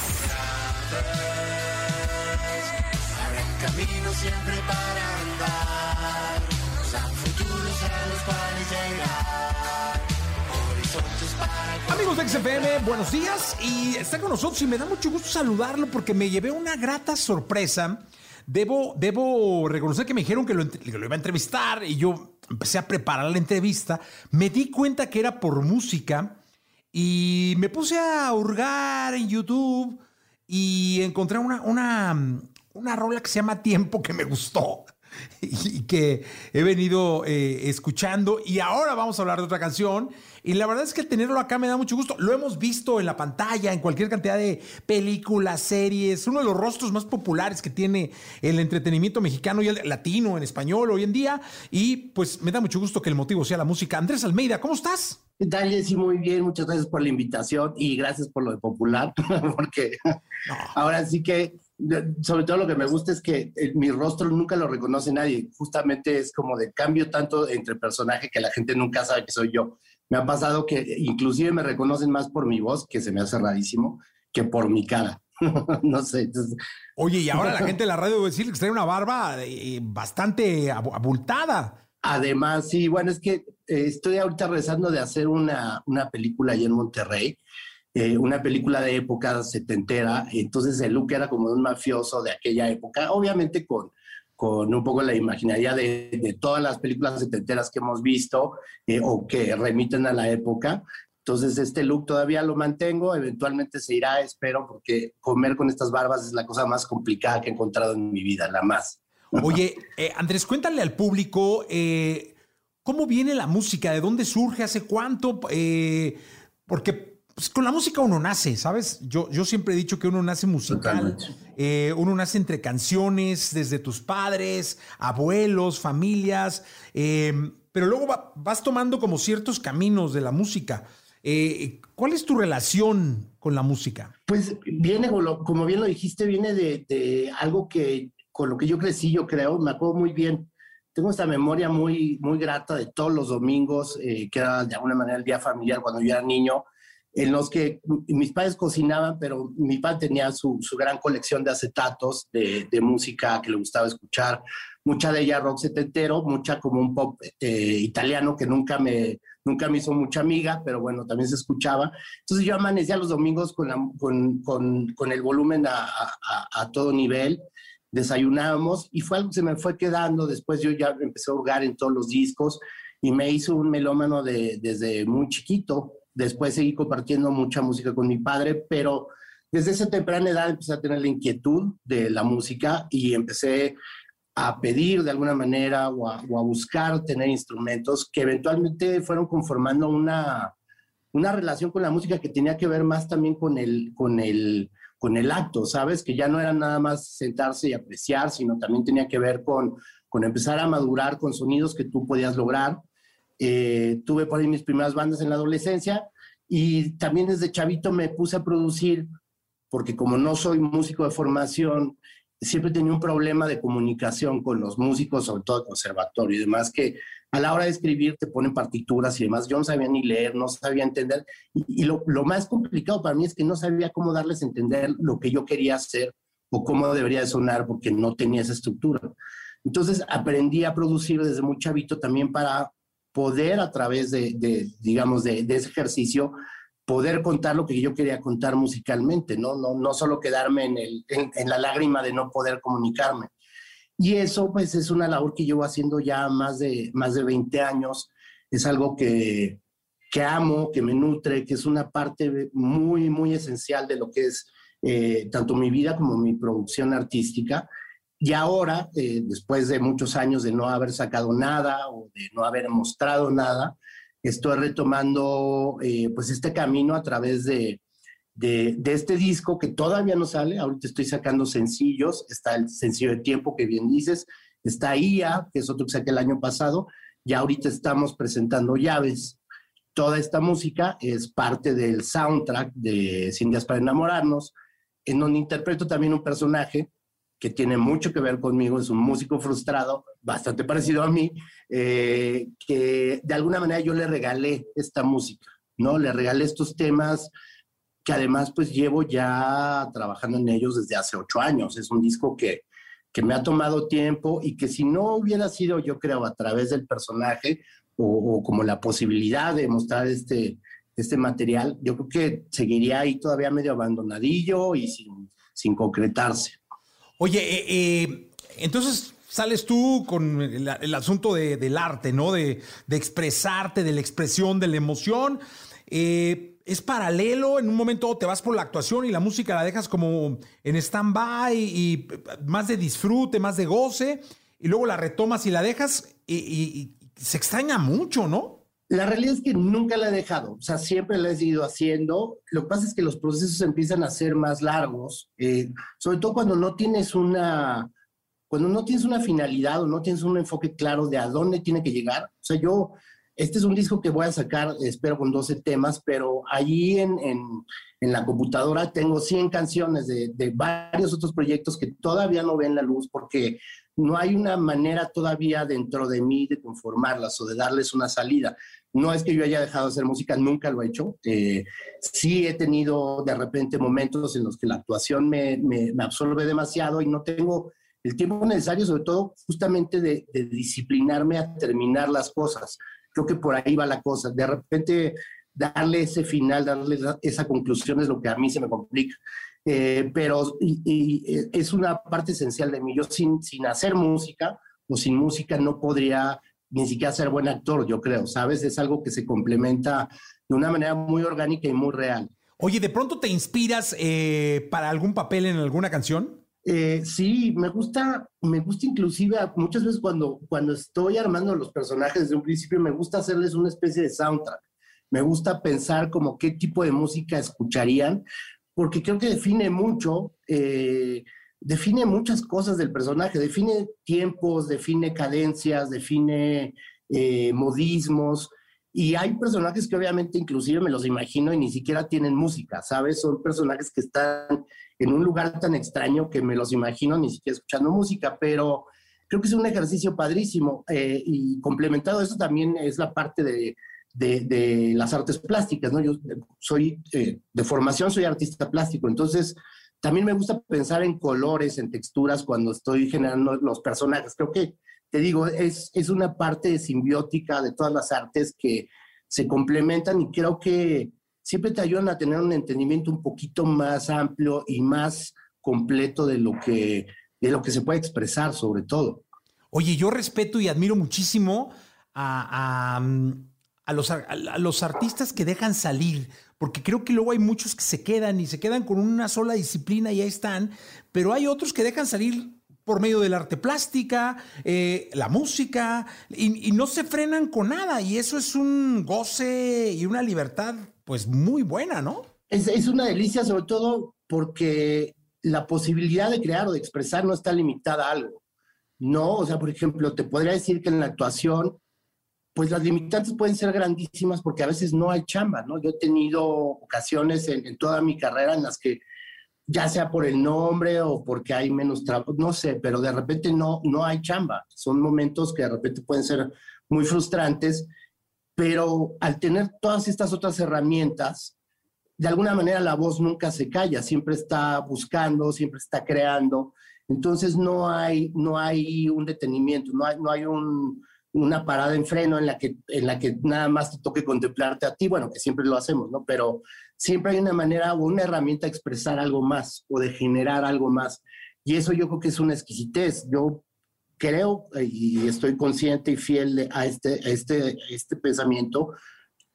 Amigos de XFM, buenos días y está con nosotros y me da mucho gusto saludarlo porque me llevé una grata sorpresa. Debo, debo reconocer que me dijeron que lo, ent- que lo iba a entrevistar y yo empecé a preparar la entrevista. Me di cuenta que era por música y me puse a hurgar en YouTube y encontré una, una, una rola que se llama Tiempo que me gustó y que he venido eh, escuchando y ahora vamos a hablar de otra canción y la verdad es que tenerlo acá me da mucho gusto. Lo hemos visto en la pantalla, en cualquier cantidad de películas, series, uno de los rostros más populares que tiene el entretenimiento mexicano y el latino en español hoy en día y pues me da mucho gusto que el motivo sea la música. Andrés Almeida, ¿cómo estás? ¿Qué tal, Jessy? Muy bien, muchas gracias por la invitación y gracias por lo de popular, porque ahora sí que, sobre todo lo que me gusta es que eh, mi rostro nunca lo reconoce nadie, justamente es como de cambio tanto entre personaje que la gente nunca sabe que soy yo. Me ha pasado que inclusive me reconocen más por mi voz, que se me hace rarísimo, que por mi cara. no sé, entonces, Oye, y ahora la gente de la radio debe decir que trae una barba eh, bastante abu- abultada. Además, sí, bueno, es que eh, estoy ahorita rezando de hacer una, una película allá en Monterrey, eh, una película de época setentera, entonces el look era como de un mafioso de aquella época, obviamente con, con un poco la imaginaria de, de todas las películas setenteras que hemos visto eh, o que remiten a la época. Entonces este look todavía lo mantengo, eventualmente se irá, espero, porque comer con estas barbas es la cosa más complicada que he encontrado en mi vida, la más. Oye, eh, Andrés, cuéntale al público eh, cómo viene la música, de dónde surge, hace cuánto, eh, porque pues, con la música uno nace, ¿sabes? Yo, yo siempre he dicho que uno nace musical, eh, uno nace entre canciones, desde tus padres, abuelos, familias, eh, pero luego va- vas tomando como ciertos caminos de la música. Eh, ¿Cuál es tu relación con la música? Pues viene, como bien lo dijiste, viene de, de algo que con lo que yo crecí, yo creo, me acuerdo muy bien. Tengo esta memoria muy, muy grata de todos los domingos, eh, que era de alguna manera el día familiar cuando yo era niño, en los que mis padres cocinaban, pero mi padre tenía su, su gran colección de acetatos de, de música que le gustaba escuchar, mucha de ella rock setentero, mucha como un pop eh, italiano que nunca me, nunca me hizo mucha amiga, pero bueno, también se escuchaba. Entonces yo amanecía los domingos con, la- con, con- con el volumen a- a- a todo nivel, desayunábamos y fue algo que se me fue quedando. Después yo ya empecé a hurgar en todos los discos y me hizo un melómano de, desde muy chiquito. Después seguí compartiendo mucha música con mi padre, pero desde esa temprana edad empecé a tener la inquietud de la música y empecé a pedir de alguna manera o a, o buscar tener instrumentos que eventualmente fueron conformando una, una relación con la música que tenía que ver más también con el, con el, con el acto, ¿sabes? Que ya no era nada más sentarse y apreciar, sino también tenía que ver con, con empezar a madurar con sonidos que tú podías lograr. Eh, tuve por ahí mis primeras bandas en la adolescencia y también desde chavito me puse a producir, porque como no soy músico de formación, siempre tenía un problema de comunicación con los músicos, sobre todo conservatorio y demás, que a la hora de escribir te ponen partituras y demás. Yo no sabía ni leer, no sabía entender. Y, lo, más complicado para mí es que no sabía cómo darles a entender lo que yo quería hacer o cómo debería de sonar porque no tenía esa estructura. Entonces aprendí a producir desde muy chavito también para poder a través de, digamos, de, ese ejercicio, poder contar lo que yo quería contar musicalmente, ¿no? No, no solo quedarme en, el, en la lágrima de no poder comunicarme. Y eso pues es una labor que llevo haciendo ya más de, más de 20 años. Es algo que, que amo, que me nutre, que es una parte muy, muy esencial de lo que es eh, tanto mi vida como mi producción artística. Y ahora, eh, después de muchos años de no haber sacado nada o de no haber mostrado nada, estoy retomando eh, pues este camino a través de, de, este disco que todavía no sale. Ahorita estoy sacando sencillos. Está el sencillo de tiempo que bien dices. Está IA, que es otro que saqué el año pasado. Y ahorita estamos presentando llaves. Toda esta música es parte del soundtrack de Cien días para enamorarnos, en donde interpreto también un personaje que tiene mucho que ver conmigo, es un músico frustrado, bastante parecido a mí, eh, que de alguna manera yo le regalé esta música, ¿no? Le regalé estos temas que además pues llevo ya trabajando en ellos desde hace ocho años. Es un disco que, que me ha tomado tiempo y que si no hubiera sido, yo creo, a través del personaje o, o como la posibilidad de mostrar este, este material, yo creo que seguiría ahí todavía medio abandonadillo y sin, sin concretarse. Oye, eh, eh, entonces sales tú con el, asunto del arte, ¿no? De, expresarte, de la expresión, de la emoción. Eh, es paralelo, en un momento te vas por la actuación y la música la dejas como en stand-by y más de disfrute, más de goce, y luego la retomas y la dejas y se extraña mucho, ¿no? La realidad es que nunca la he dejado, o sea, siempre la he seguido haciendo. Lo que pasa es que los procesos empiezan a ser más largos, eh, sobre todo cuando no tienes una, cuando no tienes una finalidad o no tienes un enfoque claro de a dónde tiene que llegar. O sea, yo, este es un disco que voy a sacar, espero con 12 temas, pero allí en, en, en la computadora tengo 100 canciones de, de varios otros proyectos que todavía no ven la luz porque no hay una manera todavía dentro de mí de conformarlas o de darles una salida. No es que yo haya dejado de hacer música, nunca lo he hecho. Eh, sí he tenido de repente momentos en los que la actuación me, absorbe demasiado y no tengo el tiempo necesario, sobre todo justamente de, disciplinarme a terminar las cosas. Creo que por ahí va la cosa. De repente darle ese final, darle esa conclusión es lo que a mí se me complica. Eh, pero eh, es una parte esencial de mí. Yo sin hacer música o sin música no podría ni siquiera ser buen actor, yo creo, ¿sabes? Es algo que se complementa de una manera muy orgánica y muy real. Oye, ¿de pronto te inspiras eh, para algún papel en alguna canción? sí, me gusta, me gusta inclusive muchas veces cuando, cuando estoy armando los personajes desde un principio, me gusta hacerles una especie de soundtrack. Me gusta pensar como qué tipo de música escucharían, porque creo que define mucho, eh, define muchas cosas del personaje, define tiempos, define cadencias, define eh, modismos. Y hay personajes que obviamente inclusive me los imagino y ni siquiera tienen música, ¿sabes? Son personajes que están en un lugar tan extraño que me los imagino ni siquiera escuchando música, pero creo que es un ejercicio padrísimo eh, y complementado eso también es la parte de, de, las artes plásticas, ¿no? Yo soy, eh, de formación soy artista plástico, entonces también me gusta pensar en colores, en texturas cuando estoy generando los personajes. Creo que, te digo, es, es una parte simbiótica de todas las artes que se complementan y creo que siempre te ayudan a tener un entendimiento un poquito más amplio y más completo de lo que, de lo que se puede expresar sobre todo. Oye, yo respeto y admiro muchísimo a, a los, a, los artistas que dejan salir, porque creo que luego hay muchos que se quedan y se quedan con una sola disciplina y ahí están, pero hay otros que dejan salir por medio del arte plástica, eh, la música, y, no se frenan con nada, y eso es un goce y una libertad pues muy buena, ¿no? Es, es una delicia, sobre todo porque la posibilidad de crear o de expresar no está limitada a algo. No, o sea, por ejemplo, te podría decir que en la actuación pues las limitantes pueden ser grandísimas porque a veces no hay chamba, ¿no? Yo he tenido ocasiones en, toda mi carrera en las que, ya sea por el nombre o porque hay menos trabajo, no sé, pero de repente no, no hay chamba. Son momentos que de repente pueden ser muy frustrantes, pero al tener todas estas otras herramientas, de alguna manera la voz nunca se calla, siempre está buscando, siempre está creando. Entonces no hay, no hay un detenimiento, no hay, no hay un, una parada en freno en la que, en la que nada más te toque contemplarte a ti, bueno, que siempre lo hacemos, ¿no? Pero siempre hay una manera o una herramienta de expresar algo más o de generar algo más. Y eso yo creo que es una exquisitez. Yo creo y estoy consciente y fiel a, este, a este, este pensamiento.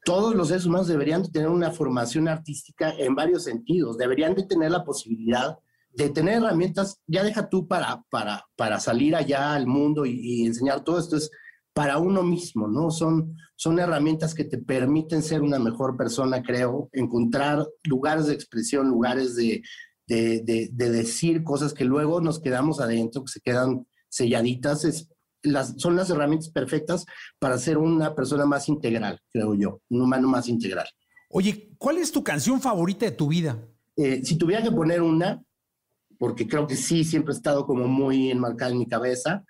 Todos los seres humanos deberían de tener una formación artística en varios sentidos. Deberían de tener la posibilidad de tener herramientas, ya deja tú para, para, para salir allá al mundo y, y enseñar todo esto, es para uno mismo, ¿no? Son, son herramientas que te permiten ser una mejor persona, creo, encontrar lugares de expresión, lugares de, de, de, decir cosas que luego nos quedamos adentro, que se quedan selladitas. Es, las, son las herramientas perfectas para ser una persona más integral, creo yo, un humano más integral. Oye, ¿cuál es tu canción favorita de tu vida? Eh, si tuviera que poner una, porque creo que sí, siempre ha estado como muy enmarcada en mi cabeza,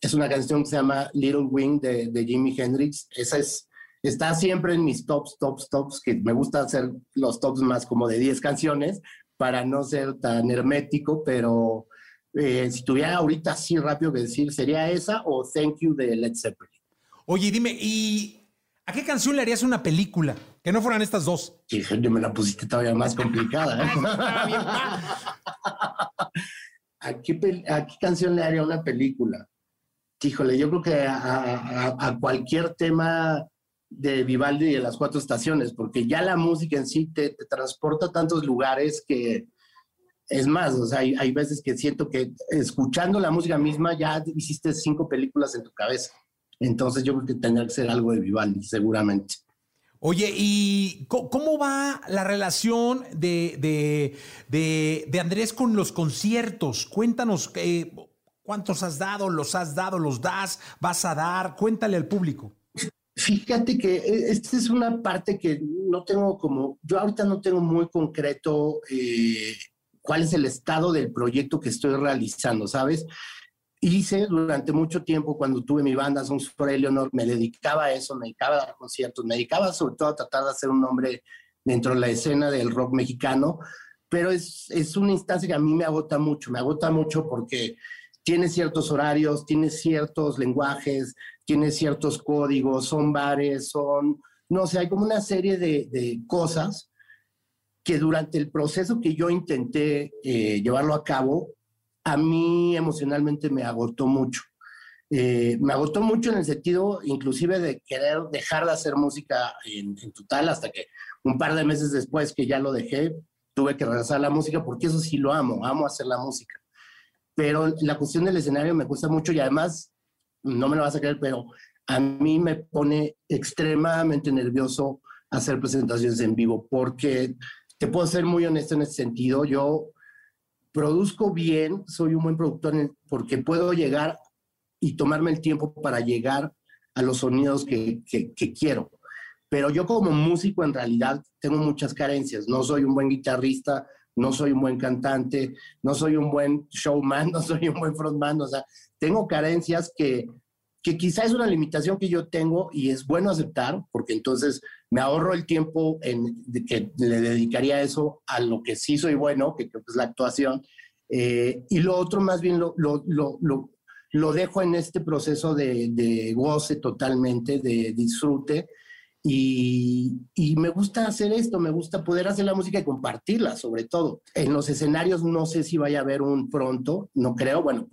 es una canción que se llama Little Wing de, de Jimi Hendrix. Esa es, está siempre en mis tops, tops, tops, que me gusta hacer los tops más como de 10 canciones para no ser tan hermético, pero eh, si tuviera ahorita así rápido que decir, sería esa o Thank You de Led Zeppelin. Oye, dime, ¿y a qué canción le harías una película? Que no fueran estas dos. Sí, yo me la pusiste todavía más complicada. ¿eh? ¿A, qué ¿A qué canción le haría una película? Híjole, yo creo que a, cualquier tema de Vivaldi y de las cuatro estaciones, porque ya la música en sí te, transporta a tantos lugares que es más, o sea, hay, veces que siento que escuchando la música misma ya hiciste cinco películas en tu cabeza. Entonces yo creo que tendría que ser algo de Vivaldi, seguramente. Oye, ¿y cómo va la relación de, de, Andrés con los conciertos? Cuéntanos, eh, ¿Cuántos has dado? ¿Los has dado? ¿Los das? ¿Vas a dar? Cuéntale al público. Fíjate que eh, esta es una parte que no tengo como, yo ahorita no tengo muy concreto eh, cuál es el estado del proyecto que estoy realizando, ¿sabes? Hice durante mucho tiempo, cuando tuve mi banda Songs for Eleanor, me dedicaba a eso, me dedicaba a dar conciertos, me dedicaba sobre todo a tratar de hacer un nombre dentro de la escena del rock mexicano, pero es, es una instancia que a mí me agota mucho, me agota mucho porque tiene ciertos horarios, tiene ciertos lenguajes, tiene ciertos códigos, son bares, son, no sé, hay como una serie de, cosas que durante el proceso que yo intenté eh, llevarlo a cabo, a mí emocionalmente me agotó mucho. Eh, me agotó mucho en el sentido inclusive de querer dejar de hacer música en, en, total hasta que un par de meses después que ya lo dejé, tuve que regresar a la música porque eso sí lo amo, amo hacer la música pero la cuestión del escenario me gusta mucho y además, no me lo vas a creer, pero a mí me pone extremadamente nervioso hacer presentaciones en vivo, porque te puedo ser muy honesto en ese sentido, yo produzco bien, soy un buen productor porque puedo llegar y tomarme el tiempo para llegar a los sonidos que, que, quiero. Pero yo como músico en realidad tengo muchas carencias, no soy un buen guitarrista, no soy un buen cantante, no soy un buen showman, no soy un buen frontman, o sea, tengo carencias que, que quizá es una limitación que yo tengo y es bueno aceptar, porque entonces me ahorro el tiempo en, que le dedicaría eso a lo que sí soy bueno, que es la actuación, eh, y lo otro más bien lo, lo, lo, lo, dejo en este proceso de goce totalmente, de disfrute, y, me gusta hacer esto, me gusta poder hacer la música y compartirla, sobre todo. En los escenarios no sé si vaya a haber un pronto, no creo, bueno,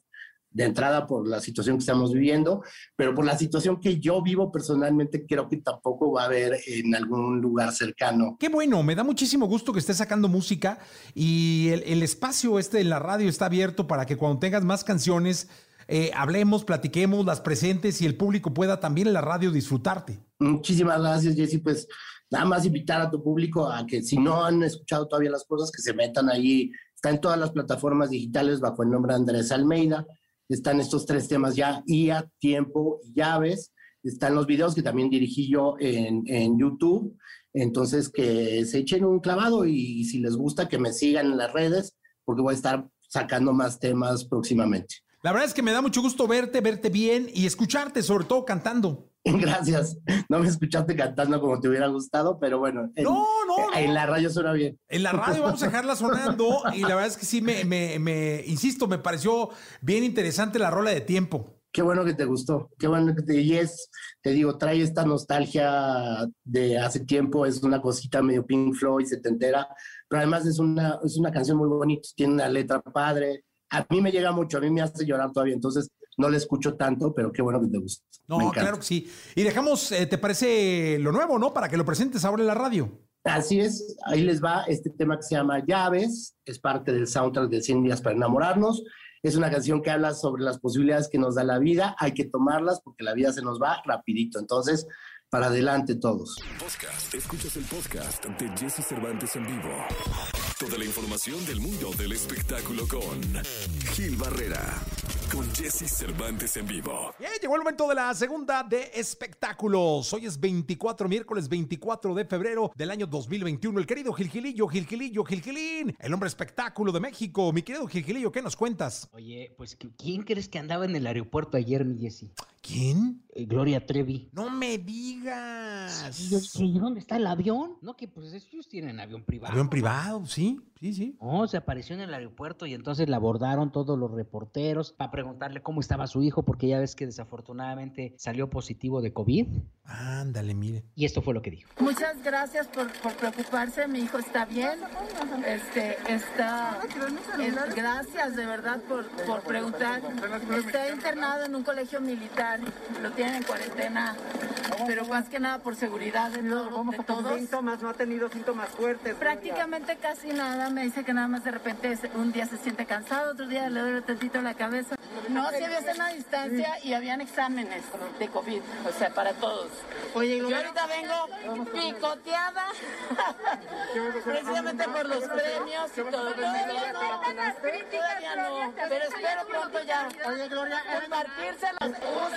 de entrada por la situación que estamos viviendo, pero por la situación que yo vivo personalmente, creo que tampoco va a haber en algún lugar cercano. Qué bueno, me da muchísimo gusto que estés sacando música y el, el espacio este en la radio está abierto para que cuando tengas más canciones eh, hablemos, platiquemos, las presentes y el público pueda también en la radio disfrutarte. Muchísimas gracias, Jesse. Pues nada más invitar a tu público a que si no han escuchado todavía las cosas, que se metan ahí. Está en todas las plataformas digitales bajo el nombre Andrés Almeida. Están estos tres temas ya, IA, tiempo y llaves. Están los videos que también dirigí yo en YouTube. Entonces, que se echen un clavado y si les gusta, que me sigan en las redes, porque voy a estar sacando más temas próximamente. La verdad es que me da mucho gusto verte, verte bien y escucharte, sobre todo cantando. Gracias. No me escuchaste cantando como te hubiera gustado, pero bueno. En, no, no, En la radio suena bien. En la radio vamos a dejarla sonando y la verdad es que sí, me, me, me, insisto, me pareció bien interesante la rola de tiempo. Qué bueno que te gustó, qué bueno que te... Y es, te digo, trae esta nostalgia de hace tiempo, es una cosita medio Pink Floyd, se te entera, pero además es una, es una canción muy bonita, tiene una letra padre, a mí me llega mucho, a mí me hace llorar todavía, entonces no le escucho tanto, pero qué bueno que te gusta. No, claro que sí. Y dejamos, eh, ¿te parece lo nuevo, no? Para que lo presentes ahora en la radio. Así es, ahí les va este tema que se llama Llaves, es parte del soundtrack de 100 días para enamorarnos. Es una canción que habla sobre las posibilidades que nos da la vida, hay que tomarlas porque la vida se nos va rapidito. Entonces, para adelante todos. Podcast. Escuchas el podcast de Jesse Cervantes en vivo. Toda la información del mundo del espectáculo con Gil Barrera. Con Jesse Cervantes en vivo. Bien, llegó el momento de la segunda de espectáculos. Hoy es 24, miércoles 24 de febrero del año 2021. El querido Gilgilillo, Gilgilillo, Gilgilín, el hombre espectáculo de México. Mi querido Gilgilillo, ¿qué nos cuentas? Oye, pues ¿quién crees que andaba en el aeropuerto ayer, mi Jesse? ¿Quién? Eh, Gloria Trevi. No me digas. Sí, yo dije, ¿y dónde está el avión? No, que pues ellos tienen avión privado. Avión privado, sí, sí, sí. No, se apareció en el aeropuerto y entonces la abordaron todos los reporteros para preguntarle cómo estaba su hijo, porque ya ves que desafortunadamente salió positivo de COVID. Ándale, mire. Y esto fue lo que dijo. Muchas gracias por, por preocuparse, mi hijo está bien. Este, está. es- gracias de verdad por, por preguntar. Está internado en un colegio militar, lo tienen en cuarentena, pero más que nada por seguridad de, todo- de todos. síntomas? ¿No ha tenido síntomas fuertes? Prácticamente casi nada, me dice que nada más de repente un día se siente cansado, otro día le duele tantito la cabeza. No, se había a distancia y habían exámenes de COVID, o sea, para todos. Oye, Yo ahorita vengo picoteada, precisamente por los premios y todo. Todavía no, todavía no, pero espero pronto ya compartírselos.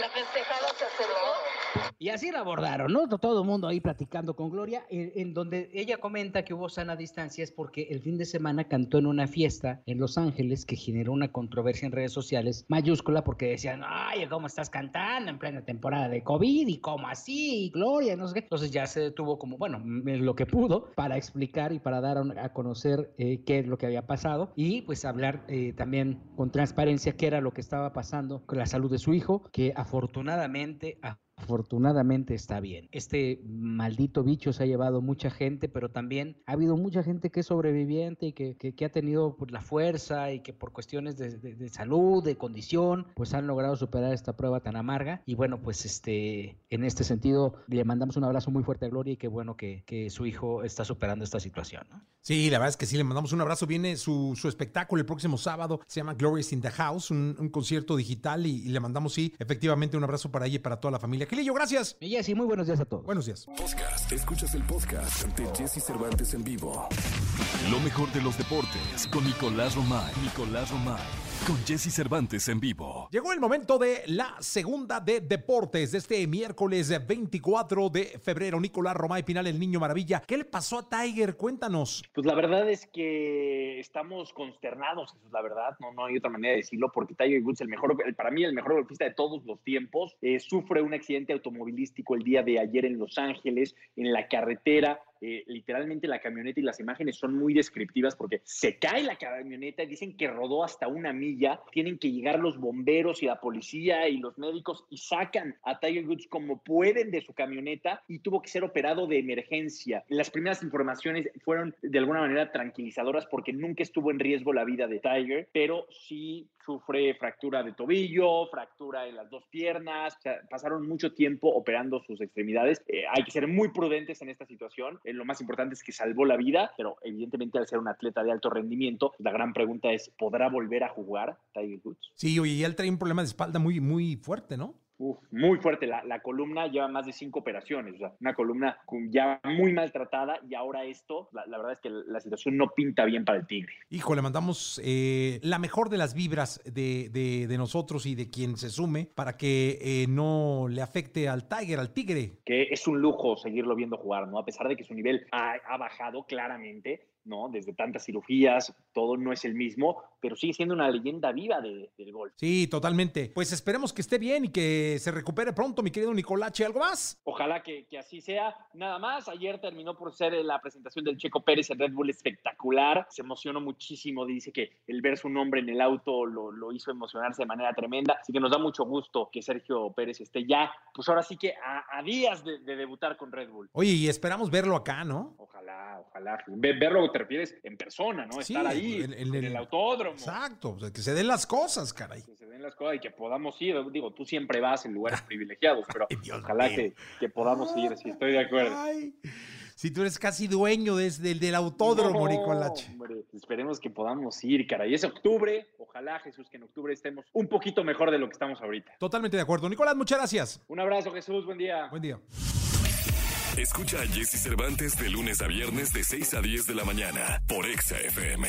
La festejada se aceleró. Y así la abordaron, ¿no? Todo el mundo ahí platicando con Gloria, en, en donde ella comenta que hubo sana distancia es porque el fin de semana cantó en una fiesta en Los Ángeles que generó una controversia en redes sociales mayúscula porque decían, ay, ¿cómo estás cantando en plena temporada de COVID? ¿Y cómo así? Gloria, no sé qué. Entonces ya se detuvo como, bueno, lo que pudo para explicar y para dar a, a conocer eh, qué es lo que había pasado y pues hablar eh, también con transparencia qué era lo que estaba pasando con la salud de su hijo, que afortunadamente... Afortunadamente está bien. Este maldito bicho se ha llevado mucha gente, pero también ha habido mucha gente que es sobreviviente y que, que- ha tenido pues, la fuerza y que por cuestiones de, de- salud, de condición, pues han logrado superar esta prueba tan amarga. Y bueno, pues este, en este sentido le mandamos un abrazo muy fuerte a Gloria y qué bueno que, que su hijo está superando esta situación. Sí, la verdad es que sí, le mandamos un abrazo. Viene su, su espectáculo el próximo sábado, se llama Glorious in the House, un, un concierto digital y, y le mandamos, sí, efectivamente un abrazo para ella y para toda la familia. Gilillo, gracias. Y Jessy, muy buenos días a todos. Buenos días. Podcast. Escuchas el podcast de Jesse Cervantes en vivo. Lo mejor de los deportes con Nicolás Romay. Nicolás Romay. Con Jesse Cervantes en vivo. Llegó el momento de la segunda de deportes de este miércoles 24 de febrero. Nicolás Romay Pinal, el niño maravilla. ¿Qué le pasó a Tiger? Cuéntanos. Pues la verdad es que estamos consternados, Jesús, la verdad, no, no hay otra manera de decirlo, porque Tiger Woods, el mejor, el- para mí el mejor golfista de todos los tiempos, eh, sufre un accidente automovilístico el día de ayer en Los Ángeles, en la carretera. Eh, literalmente la camioneta y las imágenes son muy descriptivas porque se cae la camioneta dicen que rodó hasta una milla. Tienen que llegar los bomberos y la policía y los médicos y sacan a Tiger Woods como pueden de su camioneta y tuvo que ser operado de emergencia. Las primeras informaciones fueron de alguna manera tranquilizadoras porque nunca estuvo en riesgo la vida de Tiger, pero sí sufre fractura de tobillo, fractura en las dos piernas, o sea, pasaron mucho tiempo operando sus extremidades. Eh, hay que ser muy prudentes en esta situación. Eh, lo más importante es que salvó la vida, pero evidentemente al ser un atleta de alto rendimiento, la gran pregunta es, ¿podrá volver a jugar Tiger Woods? Sí, oye, y él trae un problema de espalda muy, muy fuerte, ¿no? Uf, muy fuerte. La, la columna lleva más de cinco operaciones, o sea, una columna ya muy maltratada y ahora esto, la, la verdad es que la situación no pinta bien para el Tigre. Hijo, le mandamos eh, la mejor de las vibras de, de- de nosotros y de quien se sume para que eh, no le afecte al Tiger, al Tigre. que es un lujo seguirlo viendo jugar, ¿no? A pesar de que su nivel ha, ha bajado claramente, ¿no? Desde tantas cirugías, todo no es el mismo, pero sigue siendo una leyenda viva de- del golf. Sí, totalmente. Pues esperemos que esté bien y que se recupere pronto, mi querido Nicolache. ¿Algo más? Ojalá que, que así sea. Nada más, ayer terminó por ser la presentación del Checo Pérez en Red Bull espectacular. Se emocionó muchísimo. Dice que el ver su nombre en el auto lo, lo hizo emocionarse de manera tremenda. Así que nos da mucho gusto que Sergio Pérez esté ya, pues ahora sí que a, a días de, de debutar con Red Bull. Oye, y esperamos verlo acá, ¿no? Ojalá, ojalá. Ve- verlo te refieres en persona, ¿no? Sí, Estar ahí, en- en, en el, el- autódromo. Exacto, o sea, que se den las cosas, caray. Que se den las cosas y que podamos ir. Digo, tú siempre vas en lugares privilegiados, pero ojalá que, que podamos ir, sí, estoy de acuerdo. Ay, si tú eres casi dueño desde el del autódromo, No, Nicolache. hombre, esperemos que podamos ir, caray. Es octubre, ojalá Jesús que en octubre estemos un poquito mejor de lo que estamos ahorita. Totalmente de acuerdo. Nicolás, muchas gracias. Un abrazo Jesús, buen día. Buen día. Escucha a Jesse Cervantes de lunes a viernes de 6 a 10 de la mañana por Exa FM.